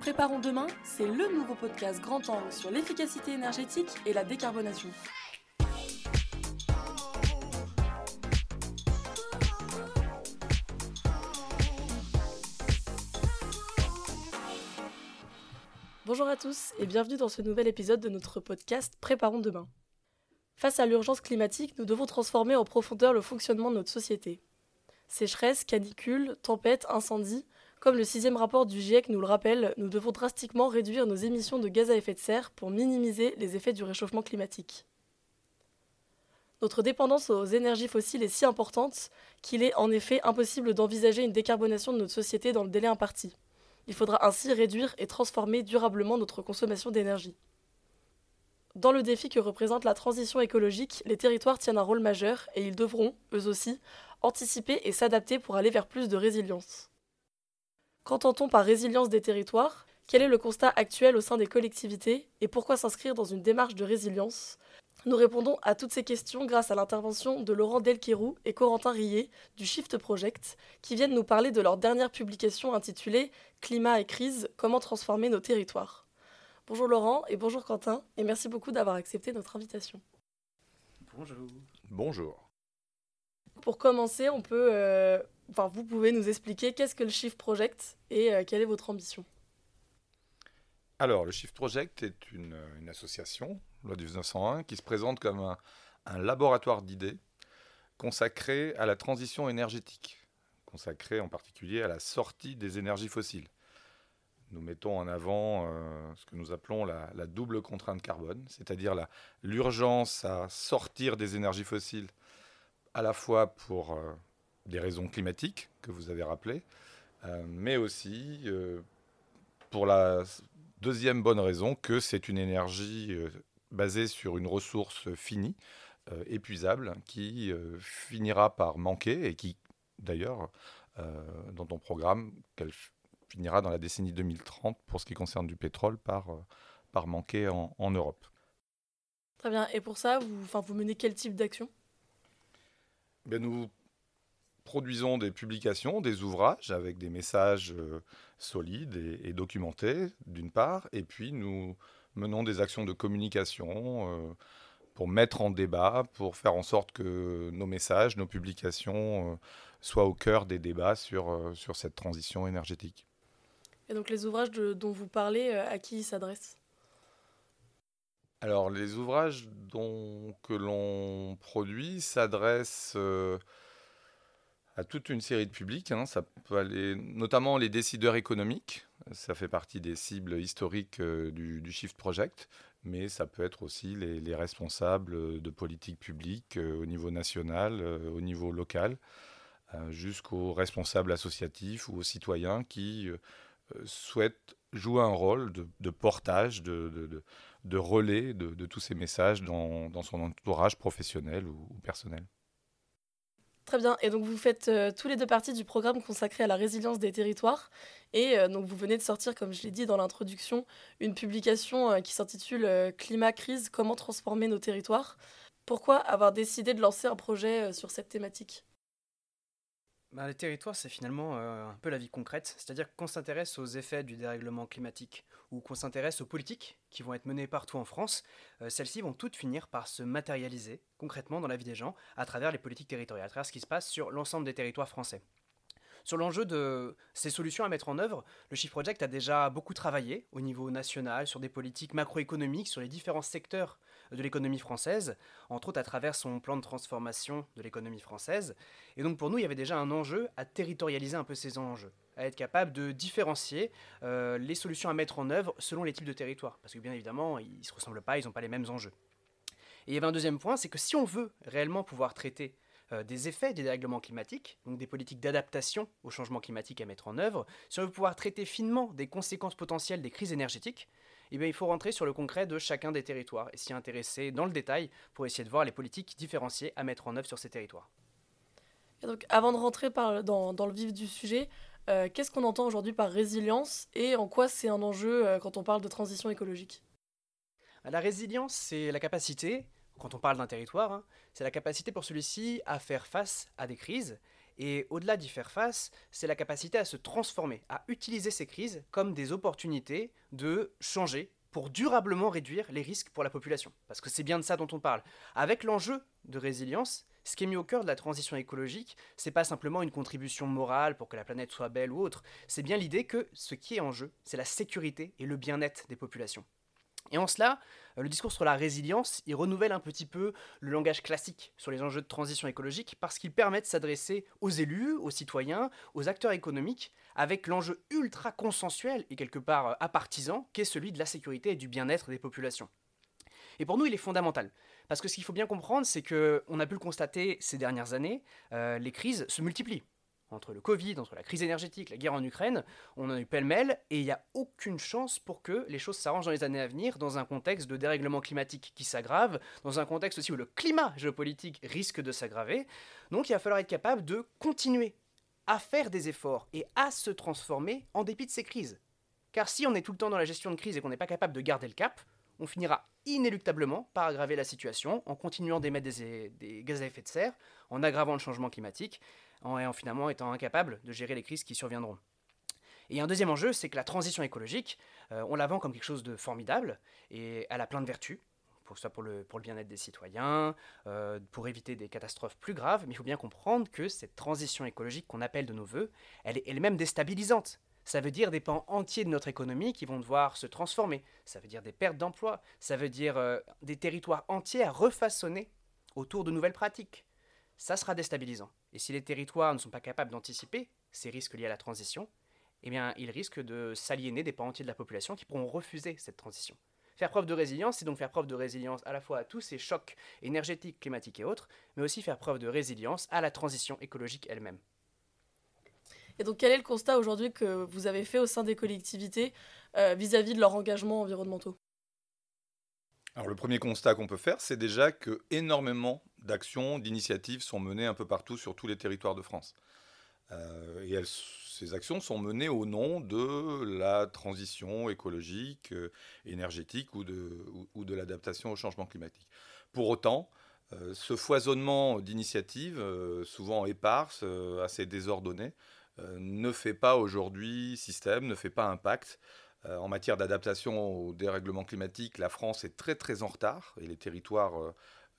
Préparons demain, c'est le nouveau podcast grand angle sur l'efficacité énergétique et la décarbonation. Bonjour à tous et bienvenue dans ce nouvel épisode de notre podcast Préparons demain. Face à l'urgence climatique, nous devons transformer en profondeur le fonctionnement de notre société. Sécheresse, canicule, tempêtes, incendies, comme le sixième rapport du GIEC nous le rappelle, nous devons drastiquement réduire nos émissions de gaz à effet de serre pour minimiser les effets du réchauffement climatique. Notre dépendance aux énergies fossiles est si importante qu'il est en effet impossible d'envisager une décarbonation de notre société dans le délai imparti. Il faudra ainsi réduire et transformer durablement notre consommation d'énergie. Dans le défi que représente la transition écologique, les territoires tiennent un rôle majeur et ils devront, eux aussi, anticiper et s'adapter pour aller vers plus de résilience. Qu'entend-on par résilience des territoires? Quel est le constat actuel au sein des collectivités? Et pourquoi s'inscrire dans une démarche de résilience? Nous répondons à toutes ces questions grâce à l'intervention de Laurent Delquerou et Corentin Rillet du Shift Project qui viennent nous parler de leur dernière publication intitulée Climat et crise, comment transformer nos territoires. Bonjour Laurent et bonjour Quentin et merci beaucoup d'avoir accepté notre invitation. Bonjour. Bonjour. Pour commencer, on peut euh, enfin, vous pouvez nous expliquer qu'est-ce que le Shift Project et euh, quelle est votre ambition? Alors, le Shift Project est une, association, loi du 1901, qui se présente comme un, laboratoire d'idées consacré à la transition énergétique, consacré en particulier à la sortie des énergies fossiles. Nous mettons en avant euh, ce que nous appelons la, double contrainte carbone, c'est-à-dire l'urgence à sortir des énergies fossiles à la fois pour euh, des raisons climatiques que vous avez rappelées, euh, mais aussi euh, pour la deuxième bonne raison que c'est une énergie euh, basée sur une ressource finie, épuisable, qui finira par manquer et qui, d'ailleurs, dans ton programme, qu'elle finira dans la décennie 2030 pour ce qui concerne du pétrole par, par manquer en, en Europe. Très bien. Et pour ça, vous, vous menez quel type d'action? Ben Nous produisons des publications, des ouvrages avec des messages euh, solides et, documentés, d'une part, et puis nous menons des actions de communication euh, pour mettre en débat, pour faire en sorte que nos messages, nos publications euh, soient au cœur des débats sur, sur cette transition énergétique. Et donc les ouvrages dont vous parlez, à qui ils s'adressent? Alors, les ouvrages dont, que l'on produit s'adressent à toute une série de publics. Hein. Notamment les décideurs économiques. Ça fait partie des cibles historiques euh, du, Shift Project, mais ça peut être aussi les, responsables de politique publique euh, au niveau national, euh, au niveau local, jusqu'aux responsables associatifs ou aux citoyens qui souhaitent jouer un rôle de, portage, de, relais de, tous ces messages dans, son entourage professionnel ou personnel. Très bien. Et donc vous faites euh, tous les deux parties du programme consacré à la résilience des territoires. Et euh, donc vous venez de sortir, comme je l'ai dit dans l'introduction, une publication euh, qui s'intitule Climat crise, comment transformer nos territoires. Pourquoi avoir décidé de lancer un projet sur cette thématique? Bah, les territoires, c'est finalement euh, un peu la vie concrète, c'est-à-dire qu'on s'intéresse aux effets du dérèglement climatique ou qu'on s'intéresse aux politiques qui vont être menées partout en France. Euh, celles-ci vont toutes finir par se matérialiser concrètement dans la vie des gens à travers les politiques territoriales, à travers ce qui se passe sur l'ensemble des territoires français. Sur l'enjeu de ces solutions à mettre en œuvre, le Shift Project a déjà beaucoup travaillé au niveau national sur des politiques macroéconomiques, sur les différents secteurs de l'économie française, entre autres à travers son plan de transformation de l'économie française. Et donc pour nous, il y avait déjà un enjeu à territorialiser un peu ces enjeux, à être capable de différencier euh, les solutions à mettre en œuvre selon les types de territoires. Parce que bien évidemment, ils ne se ressemblent pas, ils n'ont pas les mêmes enjeux. Et il y avait un deuxième point, c'est que si on veut réellement pouvoir traiter euh, des effets des dérèglements climatiques, donc des politiques d'adaptation au changement climatique à mettre en œuvre, si on veut pouvoir traiter finement des conséquences potentielles des crises énergétiques, eh bien, il faut rentrer sur le concret de chacun des territoires et s'y intéresser dans le détail pour essayer de voir les politiques différenciées à mettre en œuvre sur ces territoires. donc, avant de rentrer dans, le vif du sujet, euh, qu'est-ce qu'on entend aujourd'hui par résilience et en quoi c'est un enjeu euh, quand on parle de transition écologique? La résilience, c'est la capacité quand on parle d'un territoire, hein, c'est la capacité pour celui-ci à faire face à des crises Et au-delà d'y faire face, c'est la capacité à se transformer, à utiliser ces crises comme des opportunités de changer pour durablement réduire les risques pour la population. Parce que c'est bien de ça dont on parle. Avec l'enjeu de résilience, ce qui est mis au cœur de la transition écologique, c'est pas simplement une contribution morale pour que la planète soit belle ou autre, c'est bien l'idée que ce qui est en jeu, c'est la sécurité et le bien-être des populations. Et en cela, euh, le discours sur la résilience, il renouvelle un petit peu le langage classique sur les enjeux de transition écologique parce qu'il permet de s'adresser aux élus, aux citoyens, aux acteurs économiques, avec l'enjeu ultra consensuel et quelque part euh, apartisan qu'est celui de la sécurité et du bien-être des populations. Et pour nous, il est fondamental. Parce que ce qu'il faut bien comprendre, c'est qu'on a pu le constater ces dernières années, euh, les crises se multiplient entre le Covid, entre la crise énergétique, la guerre en Ukraine, on en a eu pêle-mêle, et il n'y a aucune chance pour que les choses s'arrangent dans les années à venir, dans un contexte de dérèglement climatique qui s'aggrave, dans un contexte aussi où le climat géopolitique risque de s'aggraver. Donc il va falloir être capable de continuer à faire des efforts et à se transformer en dépit de ces crises. Car si on est tout le temps dans la gestion de crise et qu'on n'est pas capable de garder le cap, on finira inéluctablement par aggraver la situation en continuant d'émettre des, gaz à effet de serre, en aggravant le changement climatique en, en finalement étant incapable de gérer les crises qui surviendront. Et un deuxième enjeu, c'est que la transition écologique, euh, on la vend comme quelque chose de formidable et elle a plein de vertus, pour le, pour le bien-être des citoyens, euh, pour éviter des catastrophes plus graves, mais il faut bien comprendre que cette transition écologique qu'on appelle de nos voeux, elle est elle-même déstabilisante. Ça veut dire des pans entiers de notre économie qui vont devoir se transformer. Ça veut dire des pertes d'emplois. Ça veut dire euh, des territoires entiers à refaçonner autour de nouvelles pratiques ça sera déstabilisant. Et si les territoires ne sont pas capables d'anticiper ces risques liés à la transition, eh bien, ils risquent de s'aliéner des pans entiers de la population qui pourront refuser cette transition. Faire preuve de résilience, c'est donc faire preuve de résilience à la fois à tous ces chocs énergétiques, climatiques et autres, mais aussi faire preuve de résilience à la transition écologique elle-même. Et donc, quel est le constat aujourd'hui que vous avez fait au sein des collectivités euh, vis-à-vis de leurs engagements environnementaux Alors, le premier constat qu'on peut faire, c'est déjà que énormément d'actions, d'initiatives sont menées un peu partout sur tous les territoires de France. Euh, et ces actions sont menées au nom de la transition écologique, euh, énergétique ou de, l'adaptation au changement climatique. Pour autant, ce foisonnement d'initiatives, souvent éparses, assez désordonnées, ne fait pas aujourd'hui système, ne fait pas impact. en matière d'adaptation au dérèglement climatique, la France est très très en retard et les territoires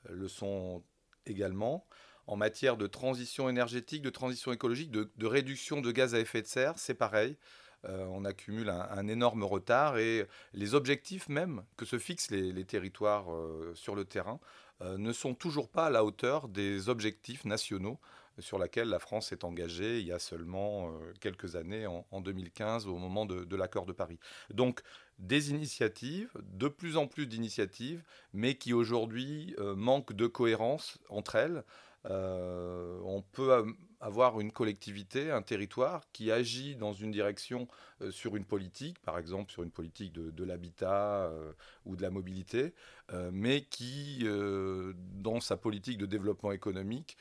le sont également. En matière de transition énergétique, de transition écologique, de, réduction de gaz à effet de serre, c'est pareil. Euh, on accumule un, énorme retard et les objectifs même que se fixent les, territoires euh, sur le terrain euh, ne sont toujours pas à la hauteur des objectifs nationaux sur lesquels la France est engagée il y a seulement quelques années, en, 2015, au moment de, de l'accord de Paris. Donc des initiatives, de plus en plus d'initiatives, mais qui aujourd'hui euh, manquent de cohérence entre elles. Euh, on peut avoir une collectivité, un territoire qui agit dans une direction euh, sur une politique, par exemple sur une politique de, l'habitat ou de la mobilité, mais qui, dans sa politique de développement économique,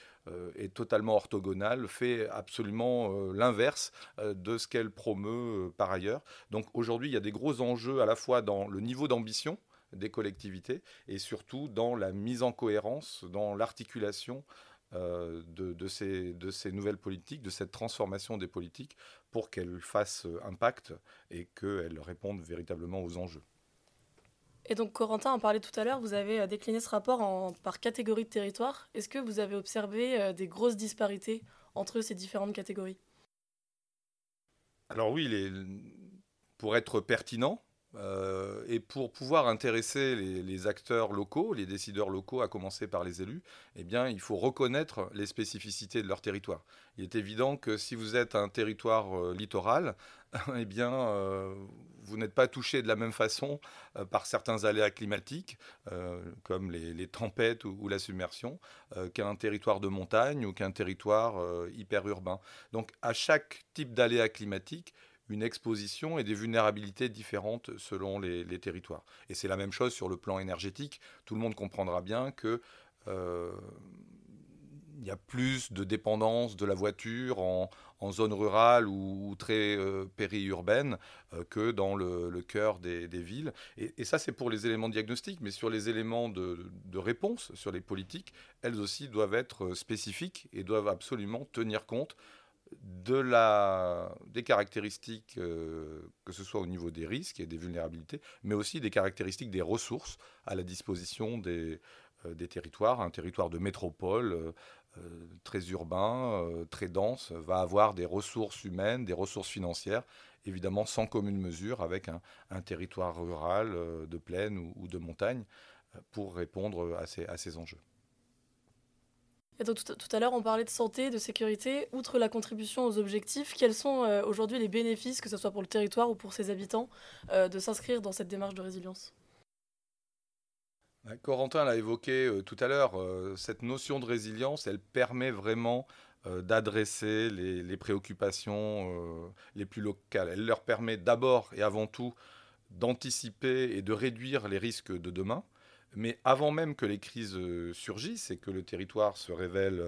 est totalement orthogonale, fait absolument l'inverse de ce qu'elle promeut par ailleurs. Donc aujourd'hui, il y a des gros enjeux à la fois dans le niveau d'ambition, des collectivités et surtout dans la mise en cohérence, dans l'articulation euh, de, ces, de ces nouvelles politiques, de cette transformation des politiques pour qu'elles fassent impact et qu'elles répondent véritablement aux enjeux. Et donc Corentin en parlait tout à l'heure, vous avez euh, décliné ce rapport en, par catégorie de territoire. Est-ce que vous avez observé euh, des grosses disparités entre ces différentes catégories? Alors oui, les, pour être pertinent, euh, et pour pouvoir intéresser les, acteurs locaux, les décideurs locaux, à commencer par les élus, eh bien, il faut reconnaître les spécificités de leur territoire. Il est évident que si vous êtes un territoire euh, littoral, eh bien, euh, vous n'êtes pas touché de la même façon par certains aléas climatiques, comme les, tempêtes ou, la submersion, qu'un territoire de montagne ou qu'un territoire hyper urbain. Donc, à chaque type d'aléa climatique, une exposition et des vulnérabilités différentes selon les, territoires. Et c'est la même chose sur le plan énergétique. Tout le monde comprendra bien que euh, il y a plus de dépendance de la voiture en, zone rurale ou, très euh, périurbaine euh, que dans le, cœur des, villes. Et, ça, c'est pour les éléments diagnostiques, mais sur les éléments de, réponse, sur les politiques, elles aussi doivent être spécifiques et doivent absolument tenir compte de la, des caractéristiques, euh, que ce soit au niveau des risques et des vulnérabilités, mais aussi des caractéristiques des ressources à la disposition des, des territoires. Un territoire de métropole euh, très urbain, euh, très dense, va avoir des ressources humaines, des ressources financières, évidemment sans commune mesure avec un, territoire rural euh, de plaine ou, de montagne pour répondre à ces enjeux. Tout, à l'heure, on parlait de santé, de sécurité. Outre la contribution aux objectifs, quels sont aujourd'hui les bénéfices, que ce soit pour le territoire ou pour ses habitants, de s'inscrire dans cette démarche de résilience? Corentin l'a évoqué euh, tout à l'heure, euh, cette notion de résilience, elle permet vraiment euh, d'adresser les, préoccupations les plus locales. Elle leur permet d'abord et avant tout d'anticiper et de réduire les risques de demain. Mais avant même que les crises surgissent et que le territoire se révèle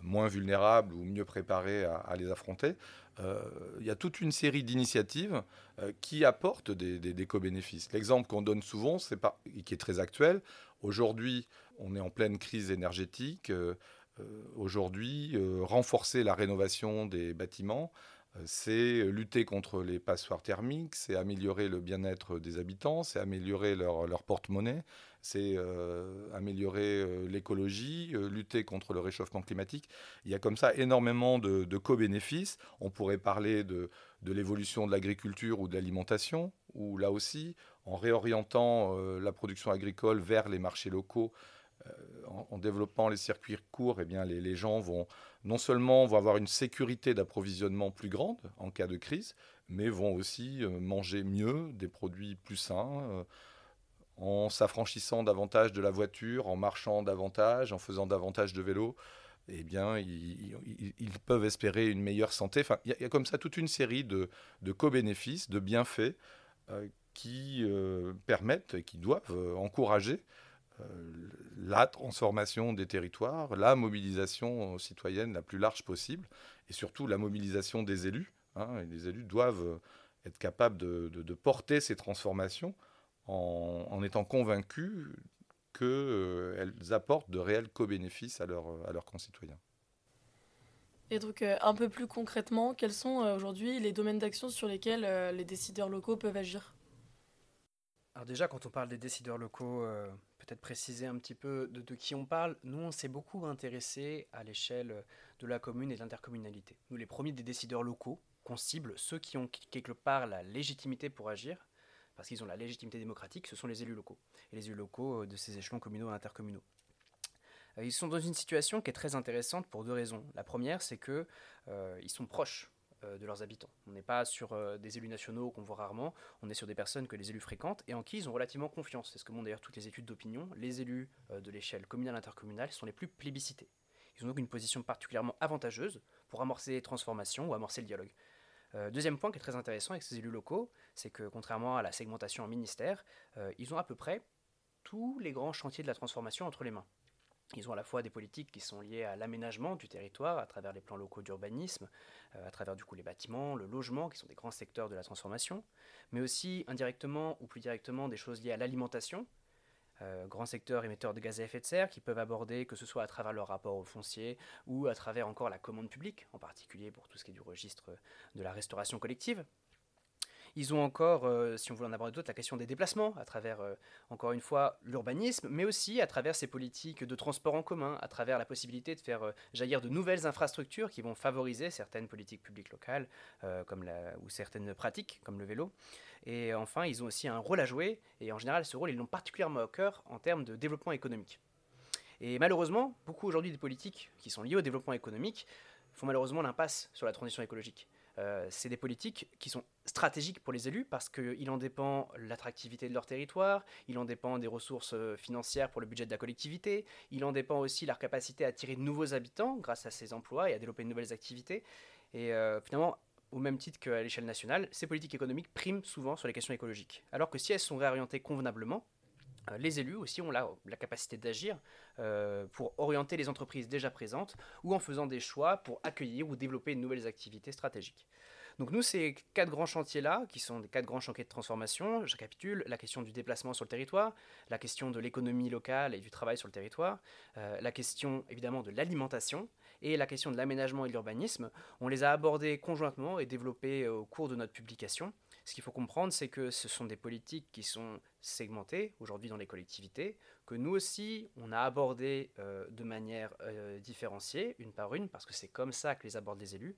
moins vulnérable ou mieux préparé à les affronter, euh, il y a toute une série d'initiatives euh, qui apportent des, co-bénéfices. L'exemple qu'on donne souvent, c'est qui est très actuel, aujourd'hui, on est en pleine crise énergétique. Euh, aujourd'hui, renforcer la rénovation des bâtiments, c'est lutter contre les passoires thermiques, c'est améliorer le bien-être des habitants, c'est améliorer leur, leur porte-monnaie, c'est euh, améliorer euh, l'écologie, euh, lutter contre le réchauffement climatique. Il y a comme ça énormément de, co-bénéfices. On pourrait parler de, l'évolution de l'agriculture ou de l'alimentation, où là aussi, en réorientant la production agricole vers les marchés locaux, en, développant les circuits courts, eh bien, les, gens vont non seulement vont avoir une sécurité d'approvisionnement plus grande en cas de crise, mais vont aussi manger mieux, des produits plus sains en s'affranchissant davantage de la voiture, en marchant davantage, en faisant davantage de vélo, eh bien, ils, peuvent espérer une meilleure santé. Enfin, il y, a comme ça toute une série de, co-bénéfices, de bienfaits euh, qui euh, permettent et qui doivent euh, encourager la transformation des territoires, la mobilisation citoyenne la plus large possible, et surtout la mobilisation des élus. Hein, les élus doivent être capables de porter ces transformations en, étant convaincus qu'elles euh, apportent de réels co-bénéfices à, à leurs concitoyens. Et donc, euh, un peu plus concrètement, quels sont euh, aujourd'hui les domaines d'action sur lesquels les décideurs locaux peuvent agir? Alors déjà, quand on parle des décideurs locaux, peut-être préciser un petit peu de, de, qui on parle. Nous, on s'est beaucoup intéressé à l'échelle de la commune et de l'intercommunalité. Nous, les premiers des décideurs locaux qu'on cible, ceux qui ont quelque part la légitimité pour agir, parce qu'ils ont la légitimité démocratique, ce sont les élus locaux, et les élus locaux euh, de ces échelons communaux et intercommunaux. Euh, ils sont dans une situation qui est très intéressante pour deux raisons. La première, c'est qu'ils euh, sont proches de leurs habitants. On n'est pas sur des élus nationaux qu'on voit rarement, on est sur des personnes que les élus fréquentent et en qui ils ont relativement confiance. C'est ce que montrent d'ailleurs toutes les études d'opinion. Les élus de l'échelle communale intercommunale sont les plus plébiscités. Ils ont donc une position particulièrement avantageuse pour amorcer les transformations ou amorcer le dialogue. Euh, deuxième point qui est très intéressant avec ces élus locaux, c'est que contrairement à la segmentation en ministère, euh, ils ont à peu près tous les grands chantiers de la transformation entre les mains. Ils ont à la fois des politiques qui sont liées à l'aménagement du territoire à travers les plans locaux d'urbanisme, euh, à travers du coup les bâtiments, le logement, qui sont des grands secteurs de la transformation, mais aussi indirectement ou plus directement des choses liées à l'alimentation, euh, grands secteurs émetteurs de gaz à effet de serre qui peuvent aborder, que ce soit à travers leur rapport au foncier ou à travers encore la commande publique, en particulier pour tout ce qui est du registre de la restauration collective. Ils ont encore, euh, si on veut en aborder d'autres, la question des déplacements, à travers, euh, encore une fois, l'urbanisme, mais aussi à travers ces politiques de transport en commun, à travers la possibilité de faire jaillir de nouvelles infrastructures qui vont favoriser certaines politiques publiques locales comme ou certaines pratiques, comme le vélo. Et enfin, ils ont aussi un rôle à jouer, et en général, ce rôle, ils l'ont particulièrement au cœur en termes de développement économique. Et malheureusement, beaucoup aujourd'hui des politiques qui sont liées au développement économique font malheureusement l'impasse sur la transition écologique. Euh, c'est des politiques qui sont stratégiques pour les élus parce qu'il en dépend l'attractivité de leur territoire, il en dépend des ressources euh, financières pour le budget de la collectivité, il en dépend aussi leur capacité à attirer de nouveaux habitants grâce à ces emplois et à développer de nouvelles activités. Et euh, finalement, au même titre qu'à l'échelle nationale, ces politiques économiques priment souvent sur les questions écologiques. Alors que si elles sont réorientées convenablement, les élus aussi ont la, la capacité d'agir euh, pour orienter les entreprises déjà présentes ou en faisant des choix pour accueillir ou développer de nouvelles activités stratégiques. Donc nous, ces quatre grands chantiers-là, qui sont des quatre grands chantiers de transformation, je récapitule, la question du déplacement sur le territoire, la question de l'économie locale et du travail sur le territoire, euh, la question évidemment de l'alimentation et la question de l'aménagement et de l'urbanisme, on les a abordés conjointement et développés au cours de notre publication. Ce qu'il faut comprendre, c'est que ce sont des politiques qui sont segmentées aujourd'hui dans les collectivités, que nous aussi, on a abordé euh, de manière euh, différenciée, une par une, parce que c'est comme ça que les abordent les élus.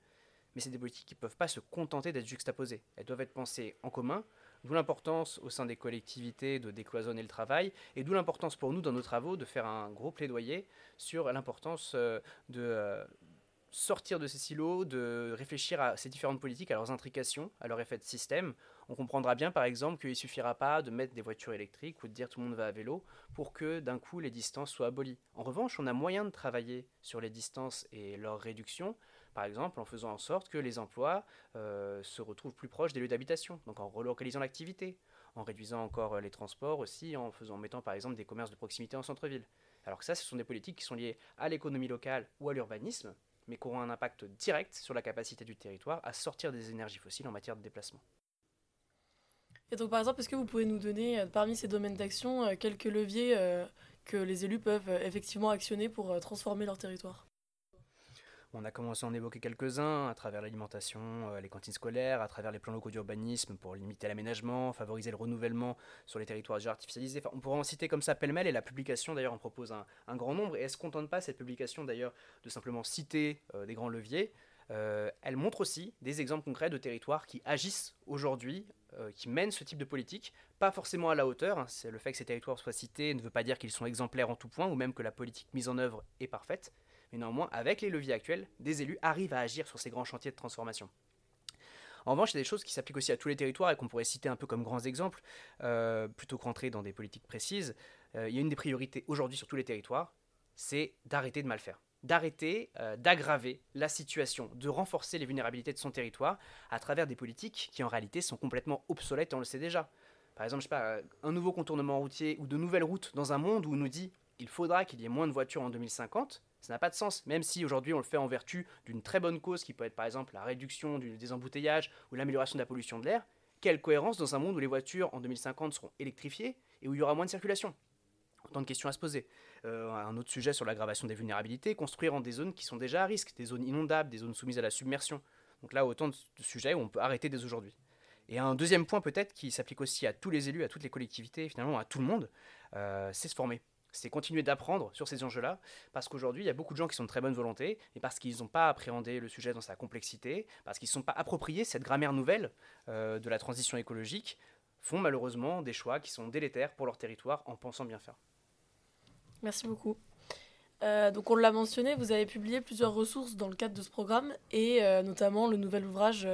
Mais c'est des politiques qui ne peuvent pas se contenter d'être juxtaposées. Elles doivent être pensées en commun, d'où l'importance au sein des collectivités de décloisonner le travail, et d'où l'importance pour nous, dans nos travaux, de faire un gros plaidoyer sur l'importance euh, de sortir de ces silos, de réfléchir à ces différentes politiques, à leurs intrications, à leur effet de système. On comprendra bien par exemple qu'il ne suffira pas de mettre des voitures électriques ou de dire tout le monde va à vélo pour que d'un coup les distances soient abolies. En revanche, on a moyen de travailler sur les distances et leur réduction, par exemple en faisant en sorte que les emplois euh, se retrouvent plus proches des lieux d'habitation, donc en relocalisant l'activité, en réduisant encore les transports aussi, en, mettant par exemple des commerces de proximité en centre-ville. Alors que ça, ce sont des politiques qui sont liées à l'économie locale ou à l'urbanisme, mais qui auront un impact direct sur la capacité du territoire à sortir des énergies fossiles en matière de déplacement. Et donc, par exemple, est-ce que vous pouvez nous donner, euh, parmi ces domaines d'action, euh, quelques leviers euh, que les élus peuvent effectivement actionner pour transformer leur territoire? On a commencé à en évoquer quelques-uns à travers l'alimentation, euh, les cantines scolaires, à travers les plans locaux d'urbanisme pour limiter l'aménagement, favoriser le renouvellement sur les territoires déjà artificialisés. on pourrait en citer comme ça pêle-mêle et la publication d'ailleurs en propose un, grand nombre. Et elle ne se contente pas, cette publication d'ailleurs, de simplement citer euh, des grands leviers? Euh, elle montre aussi des exemples concrets de territoires qui agissent aujourd'hui, qui mènent ce type de politique, pas forcément à la hauteur. Hein. Le fait que ces territoires soient cités ne veut pas dire qu'ils sont exemplaires en tout point, ou même que la politique mise en œuvre est parfaite mais néanmoins, avec les leviers actuels, des élus arrivent à agir sur ces grands chantiers de transformation. En revanche, il y a des choses qui s'appliquent aussi à tous les territoires et qu'on pourrait citer un peu comme grands exemples, euh, plutôt que rentrer dans des politiques précises. Euh, il y a une des priorités aujourd'hui sur tous les territoires, c'est d'arrêter de mal faire, d'arrêter euh, d'aggraver la situation, de renforcer les vulnérabilités de son territoire à travers des politiques qui en réalité sont complètement obsolètes, on le sait déjà. Par exemple, je sais pas, un nouveau contournement routier ou de nouvelles routes dans un monde où on nous dit il faudra qu'il y ait moins de voitures en 2050, ça n'a pas de sens, même si aujourd'hui on le fait en vertu d'une très bonne cause qui peut être par exemple la réduction des embouteillages ou l'amélioration de la pollution de l'air. Quelle cohérence dans un monde où les voitures en 2050 seront électrifiées et où il y aura moins de circulation? Autant de questions à se poser. Euh, un autre sujet sur l'aggravation des vulnérabilités, construire en des zones qui sont déjà à risque, des zones inondables, des zones soumises à la submersion. Donc là, autant de, sujets où on peut arrêter dès aujourd'hui. Et un deuxième point peut-être qui s'applique aussi à tous les élus, à toutes les collectivités, finalement à tout le monde, euh, c'est se former c'est continuer d'apprendre sur ces enjeux-là, parce qu'aujourd'hui, il y a beaucoup de gens qui sont de très bonne volonté, mais parce qu'ils n'ont pas appréhendé le sujet dans sa complexité, parce qu'ils ne sont pas appropriés cette grammaire nouvelle euh, de la transition écologique, font malheureusement des choix qui sont délétères pour leur territoire en pensant bien faire. Merci beaucoup. Euh, donc on l'a mentionné, vous avez publié plusieurs ressources dans le cadre de ce programme, et euh, notamment le nouvel ouvrage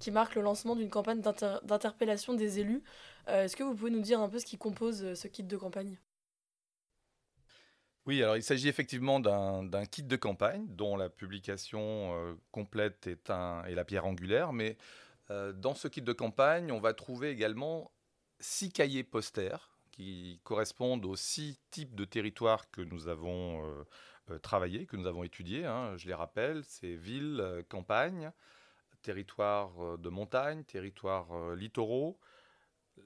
qui marque le lancement d'une campagne d'interpellation des élus. Est-ce que vous pouvez nous dire un peu ce qui compose ce kit de campagne? Oui, alors il s'agit effectivement d'un kit de campagne dont la publication euh, complète est, la pierre angulaire, mais euh, dans ce kit de campagne, on va trouver également six cahiers posters qui correspondent aux six types de territoires que nous avons euh, travaillés, que nous avons étudiés. Hein. je les rappelle, c'est ville, campagne, territoire de montagne, territoire littoraux,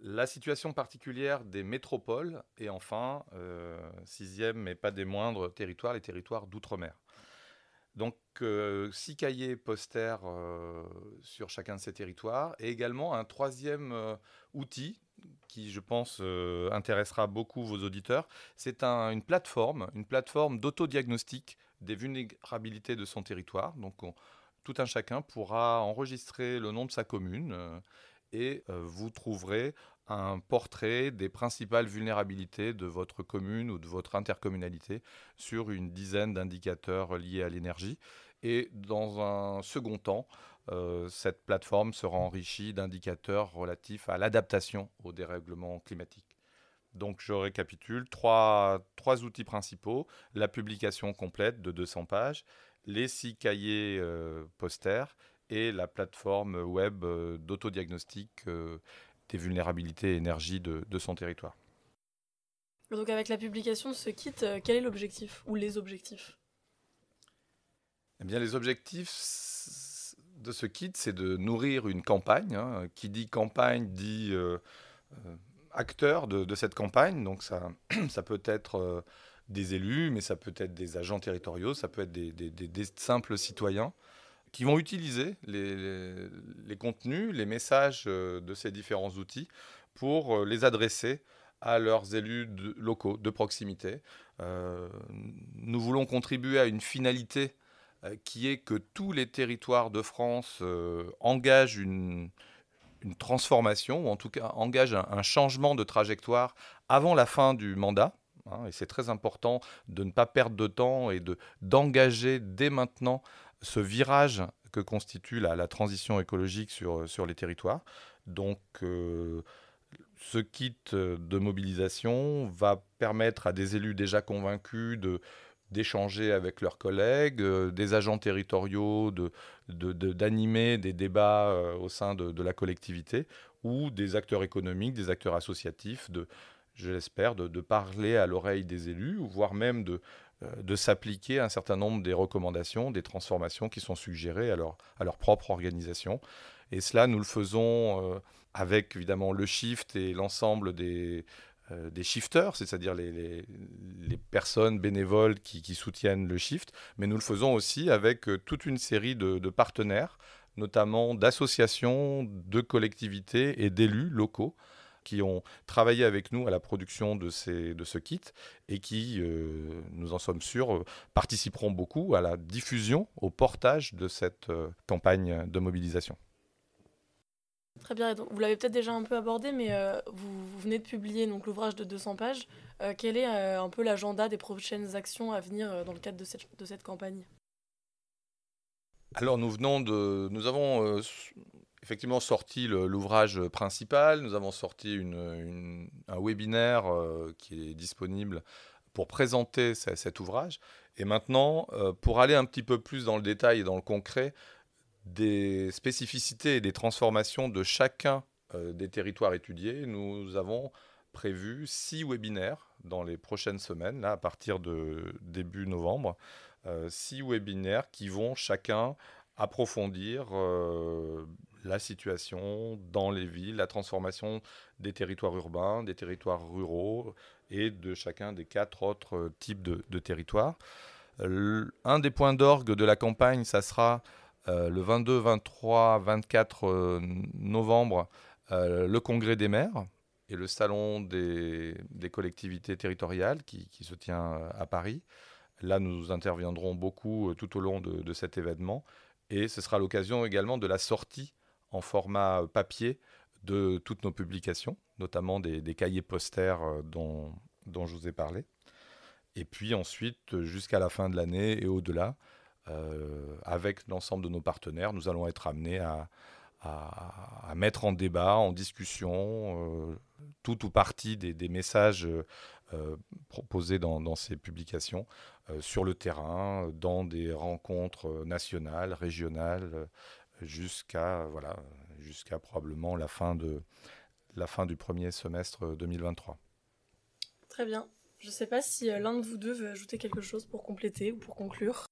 la situation particulière des métropoles et enfin, euh, sixième mais pas des moindres territoires, les territoires d'outre-mer. Donc euh, six cahiers posters euh, sur chacun de ces territoires et également un troisième outil qui je pense intéressera beaucoup vos auditeurs. C'est une plateforme, une plateforme d'autodiagnostic des vulnérabilités de son territoire. Donc tout un chacun pourra enregistrer le nom de sa commune et euh, vous trouverez un portrait des principales vulnérabilités de votre commune ou de votre intercommunalité sur une dizaine d'indicateurs liés à l'énergie. Et dans un second temps, euh, cette plateforme sera enrichie d'indicateurs relatifs à l'adaptation au dérèglement climatique. Donc je récapitule, trois, outils principaux, la publication complète de 200 pages, les six cahiers euh, posters et la plateforme web euh, d'autodiagnostic euh, des vulnérabilités énergie de, son territoire. Donc avec la publication de ce kit, euh, quel est l'objectif ou les objectifs? Eh bien les objectifs de ce kit, c'est de nourrir une campagne. Hein. Qui dit campagne dit euh, euh, acteur de, cette campagne. Donc ça, ça peut être des élus, mais ça peut être des agents territoriaux, ça peut être des, simples citoyens qui vont utiliser les, contenus, les messages de ces différents outils pour les adresser à leurs élus locaux de proximité. Euh, nous voulons contribuer à une finalité euh, qui est que tous les territoires de France euh, engagent une, transformation, ou en tout cas engagent un, changement de trajectoire avant la fin du mandat. Hein, et c'est très important de ne pas perdre de temps et d'engager dès maintenant ce virage que constitue la, transition écologique sur, sur les territoires. Donc, ce kit euh, de mobilisation va permettre à des élus déjà convaincus de d'échanger avec leurs collègues, euh, des agents territoriaux, d'animer de, des débats euh, au sein de, la collectivité, ou des acteurs économiques, des acteurs associatifs, de, je l'espère, de, parler à l'oreille des élus, voire même de, de s'appliquer un certain nombre des recommandations, des transformations qui sont suggérées à leur, à leur propre organisation. Et cela, nous le faisons avec évidemment le shift et l'ensemble des, euh, des shifters, c'est-à-dire les, les, personnes bénévoles qui, soutiennent le shift, mais nous le faisons aussi avec euh, toute une série de, partenaires, notamment d'associations, de collectivités et d'élus locaux qui ont travaillé avec nous à la production de, ces, de ce kit et qui, euh, nous en sommes sûrs, participeront beaucoup à la diffusion, au portage de cette campagne de mobilisation. Très bien, vous l'avez peut-être déjà un peu abordé, mais euh, vous, venez de publier donc l'ouvrage de 200 pages. Euh, quel est euh, un peu l'agenda des prochaines actions à venir dans le cadre de cette, de cette campagne? Alors nous venons de, nous avons effectivement sorti l'ouvrage principal. Nous avons sorti un webinaire qui est disponible pour présenter cet ouvrage. Et maintenant, pour aller un petit peu plus dans le détail et dans le concret, des spécificités et des transformations de chacun euh, des territoires étudiés, nous avons prévu six webinaires dans les prochaines semaines, là, à partir de début novembre. Euh, six webinaires qui vont chacun approfondir euh, la situation dans les villes, la transformation des territoires urbains, des territoires ruraux et de chacun des quatre autres types de, de territoires. un des points d'orgue de la campagne, ça sera euh, le 22, 23, 24 novembre, euh, le congrès des maires et le salon des, collectivités territoriales qui, se tient euh, à Paris. Là, nous interviendrons beaucoup tout au long de, cet événement. Et ce sera l'occasion également de la sortie en format papier de toutes nos publications, notamment des, cahiers posters dont, dont, je vous ai parlé. Et puis ensuite, jusqu'à la fin de l'année et au-delà, euh, avec l'ensemble de nos partenaires, nous allons être amenés à, mettre en débat, en discussion, euh, tout ou partie des, messages euh, proposés dans, ces publications sur le terrain, dans des rencontres nationales, régionales, jusqu'à voilà, jusqu'à probablement la fin, de, la fin du premier semestre 2023. Très bien. Je ne sais pas si l'un de vous deux veut ajouter quelque chose pour compléter ou pour conclure.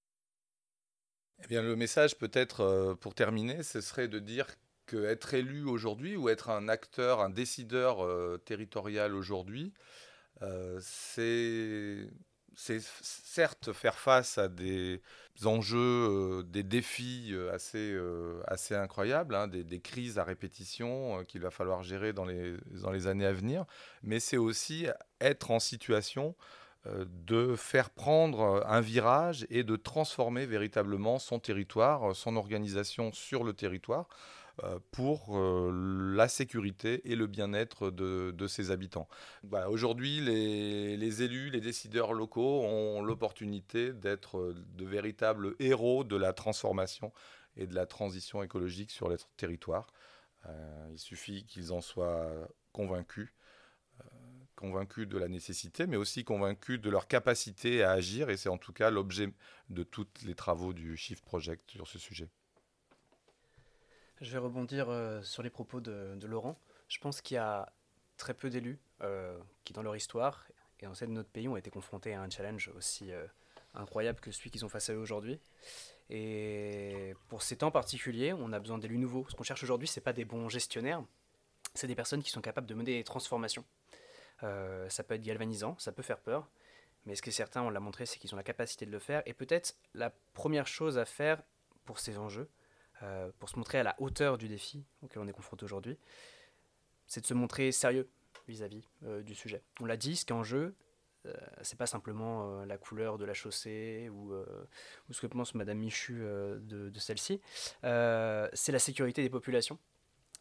Eh bien, le message, peut-être, euh, pour terminer, ce serait de dire qu'être élu aujourd'hui ou être un acteur, un décideur euh, territorial aujourd'hui, euh, c'est certes faire face à des enjeux, des défis assez, assez incroyables, hein, des, des, crises à répétition qu'il va falloir gérer dans les, dans les années à venir, mais c'est aussi être en situation euh, de faire prendre un virage et de transformer véritablement son territoire, son organisation sur le territoire euh, pour euh, la sécurité et le bien-être de, ses habitants. Aujourd'hui, les, élus, les décideurs locaux ont l'opportunité d'être de véritables héros de la transformation et de la transition écologique sur leur territoire. il suffit qu'ils en soient convaincus convaincus de la nécessité, mais aussi convaincus de leur capacité à agir, et c'est en tout cas l'objet de tous les travaux du Shift Project sur ce sujet. Je vais rebondir euh, sur les propos de, Laurent. Je pense qu'il y a très peu d'élus euh, qui, dans leur histoire, les ancêtres de notre pays ont été confrontés à un challenge aussi incroyable que celui qu'ils ont face à eux aujourd'hui. Et pour ces temps particuliers, on a besoin d'élus nouveaux. Ce qu'on cherche aujourd'hui, ce n'est pas des bons gestionnaires, c'est des personnes qui sont capables de mener des transformations. Euh, ça peut être galvanisant, ça peut faire peur, mais ce que certains ont l'a montré, c'est qu'ils ont la capacité de le faire. Et peut-être la première chose à faire pour ces enjeux, euh, pour se montrer à la hauteur du défi auquel on est confronté aujourd'hui, c'est de se montrer sérieux vis-à-vis euh, du sujet. On l'a dit, ce qui est en jeu, euh, c'est pas simplement euh, la couleur de la chaussée ou, euh, ce que pense Madame Michu de, celle-ci. c'est la sécurité des populations.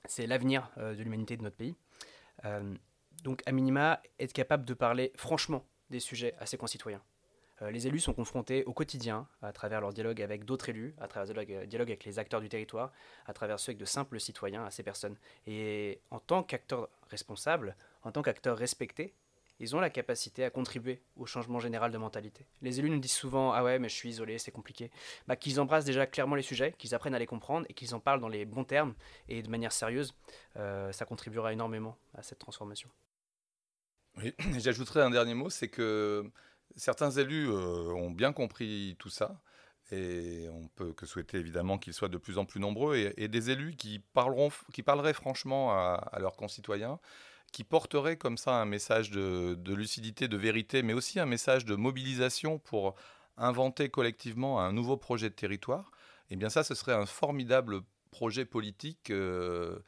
C'est l'avenir de l'humanité de notre pays. donc, à minima, être capable de parler franchement des sujets à ses concitoyens. Les élus sont confrontés au quotidien, à travers leur dialogue avec d'autres élus, à travers leur dialogue avec les acteurs du territoire, à travers ceux avec de simples citoyens, à ces personnes. Et en tant qu'acteurs responsables, en tant qu'acteurs respectés, ils ont la capacité à contribuer au changement général de mentalité. Les élus nous disent souvent Ah ouais, mais je suis isolé, c'est compliqué. Bah, qu'ils embrassent déjà clairement les sujets, qu'ils apprennent à les comprendre et qu'ils en parlent dans les bons termes et de manière sérieuse, euh, ça contribuera énormément à cette transformation. Oui, j'ajouterais un dernier mot c'est que certains élus euh, ont bien compris tout ça. Et on peut que souhaiter évidemment qu'ils soient de plus en plus nombreux et, des élus qui, parleront, qui parleraient franchement à leurs concitoyens qui porterait comme ça un message de, lucidité, de vérité, mais aussi un message de mobilisation pour inventer collectivement un nouveau projet de territoire, eh bien ça, ce serait un formidable projet politique euh,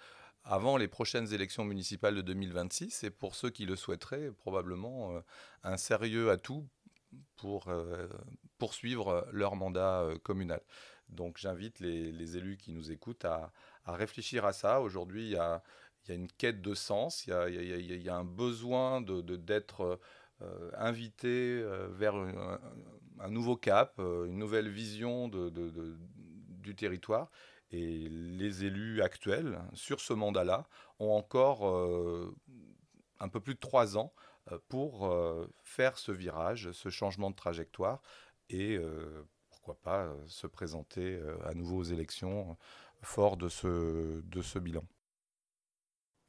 avant les prochaines élections municipales de 2026, et pour ceux qui le souhaiteraient, probablement euh, un sérieux atout pour euh, poursuivre leur mandat communal. Donc j'invite les, élus qui nous écoutent à, réfléchir à ça. Aujourd'hui, il y a une quête de sens, il y a, un besoin d'être euh, invité euh, vers un, nouveau cap, euh, une nouvelle vision du territoire. Et les élus actuels, sur ce mandat-là, ont encore un peu plus de trois ans pour faire ce virage, ce changement de trajectoire et pourquoi pas se présenter à nouveau aux élections fort de ce, de ce bilan.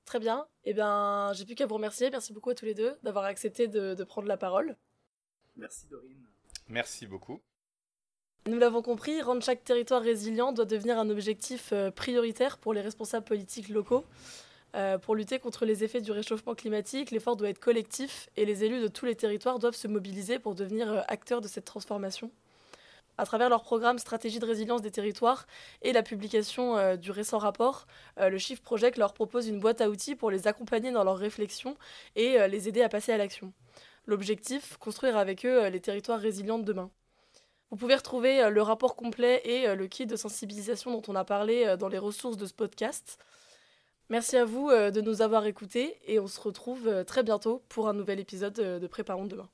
Très bien. Eh bien, j'ai plus qu'à vous remercier. Merci beaucoup à tous les deux d'avoir accepté de, prendre la parole. Merci Dorine. Merci beaucoup. Nous l'avons compris, rendre chaque territoire résilient doit devenir un objectif euh, prioritaire pour les responsables politiques locaux. Euh, pour lutter contre les effets du réchauffement climatique, l'effort doit être collectif et les élus de tous les territoires doivent se mobiliser pour devenir euh, acteurs de cette transformation à travers leur programme Stratégie de résilience des territoires et la publication euh, du récent rapport, le Chiffre Project leur propose une boîte à outils pour les accompagner dans leur réflexion et les aider à passer à l'action. L'objectif, construire avec eux les territoires résilients de demain. Vous pouvez retrouver le rapport complet et le kit de sensibilisation dont on a parlé dans les ressources de ce podcast. Merci à vous de nous avoir écoutés et on se retrouve très bientôt pour un nouvel épisode de Préparons demain.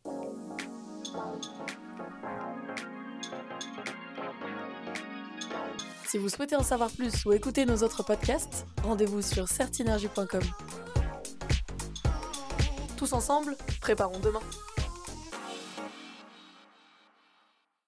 Si vous souhaitez en savoir plus ou écouter nos autres podcasts, rendez-vous sur certinergie.com. Tous ensemble, préparons demain.